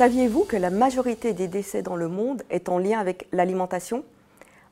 Saviez-vous que la majorité des décès dans le monde est en lien avec l'alimentation?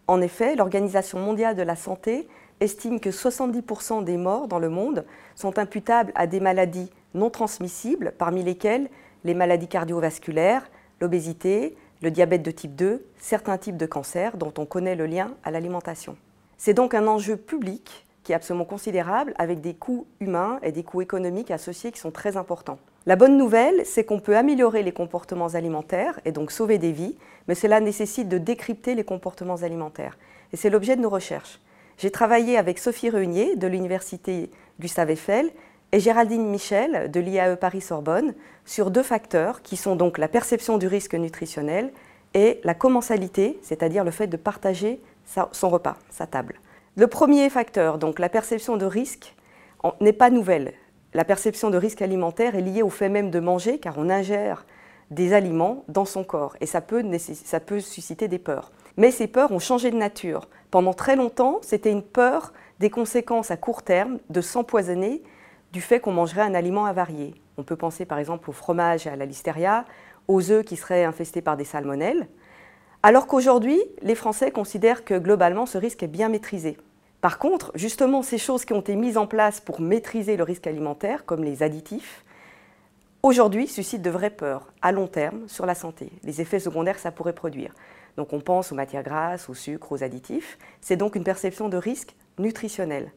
En effet, l'Organisation mondiale de la santé estime que 70% des morts dans le monde sont imputables à des maladies non transmissibles, parmi lesquelles les maladies cardiovasculaires, l'obésité, le diabète de type 2, certains types de cancers dont on connaît le lien à l'alimentation. C'est donc un enjeu public qui est absolument considérable avec des coûts humains et des coûts économiques associés qui sont très importants. La bonne nouvelle, c'est qu'on peut améliorer les comportements alimentaires et donc sauver des vies, mais cela nécessite de décrypter les comportements alimentaires. Et c'est l'objet de nos recherches. J'ai travaillé avec Sophie Reunier de l'Université Gustave Eiffel et Géraldine Michel de l'IAE Paris-Sorbonne sur deux facteurs qui sont donc la perception du risque nutritionnel et la commensalité, c'est-à-dire le fait de partager son repas, sa table. Le premier facteur, donc la perception de risque, n'est pas nouvelle la perception de risque alimentaire est liée au fait même de manger, car on ingère des aliments dans son corps et ça peut, ça susciter des peurs. Mais ces peurs ont changé de nature. Pendant très longtemps, c'était une peur des conséquences à court terme de s'empoisonner du fait qu'on mangerait un aliment avarié. On peut penser par exemple au fromage et à la listeria, aux œufs qui seraient infestés par des salmonelles, alors qu'aujourd'hui, les Français considèrent que globalement ce risque est bien maîtrisé. Par contre, justement, ces choses qui ont été mises en place pour maîtriser le risque alimentaire, comme les additifs, aujourd'hui suscitent de vraies peurs à long terme sur la santé, les effets secondaires que ça pourrait produire. Donc on pense aux matières grasses, au sucre, aux additifs. C'est donc une perception de risque nutritionnel.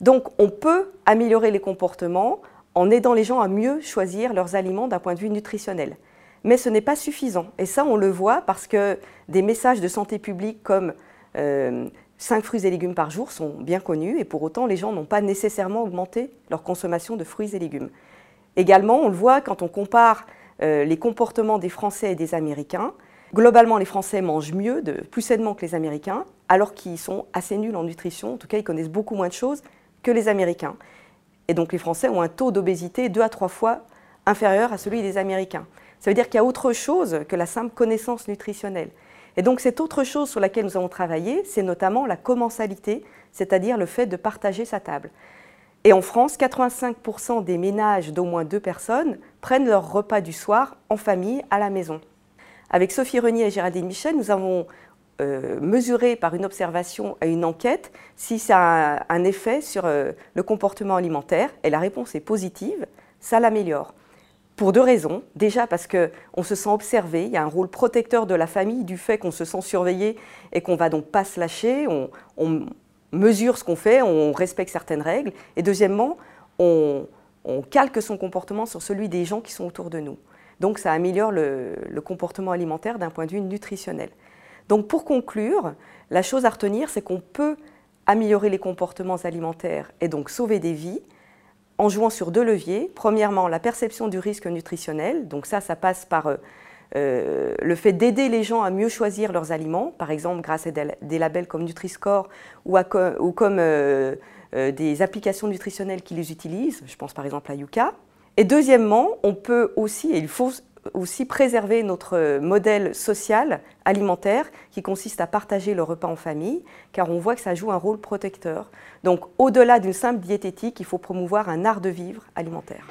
Donc on peut améliorer les comportements en aidant les gens à mieux choisir leurs aliments d'un point de vue nutritionnel. Mais ce n'est pas suffisant. Et ça, on le voit parce que des messages de santé publique comme euh, 5 fruits et légumes par jour sont bien connus et pour autant les gens n'ont pas nécessairement augmenté leur consommation de fruits et légumes. Également, on le voit quand on compare euh, les comportements des Français et des Américains. Globalement, les Français mangent mieux, de, plus sainement que les Américains, alors qu'ils sont assez nuls en nutrition. En tout cas, ils connaissent beaucoup moins de choses que les Américains. Et donc, les Français ont un taux d'obésité deux à trois fois inférieur à celui des Américains. Ça veut dire qu'il y a autre chose que la simple connaissance nutritionnelle. Et donc cette autre chose sur laquelle nous avons travaillé, c'est notamment la commensalité, c'est-à-dire le fait de partager sa table. Et en France, 85% des ménages d'au moins deux personnes prennent leur repas du soir en famille à la maison. Avec Sophie Renier et Géraldine Michel, nous avons euh, mesuré par une observation et une enquête si ça a un effet sur euh, le comportement alimentaire. Et la réponse est positive, ça l'améliore. Pour deux raisons. Déjà parce qu'on se sent observé, il y a un rôle protecteur de la famille du fait qu'on se sent surveillé et qu'on va donc pas se lâcher, on, mesure ce qu'on fait, on respecte certaines règles. Et deuxièmement, on, calque son comportement sur celui des gens qui sont autour de nous. Donc ça améliore le, le comportement alimentaire d'un point de vue nutritionnel. Donc pour conclure, la chose à retenir, c'est qu'on peut améliorer les comportements alimentaires et donc sauver des vies en jouant sur deux leviers. Premièrement, la perception du risque nutritionnel. Donc ça, ça passe par euh, euh, le fait d'aider les gens à mieux choisir leurs aliments, par exemple grâce à des labels comme Nutri-Score ou, comme euh, des applications nutritionnelles qui les utilisent. Je pense par exemple à Yuka. Et deuxièmement, on peut aussi, et il faut aussi préserver notre modèle social alimentaire qui consiste à partager le repas en famille, car on voit que ça joue un rôle protecteur. Donc au-delà d'une simple diététique, il faut promouvoir un art de vivre alimentaire.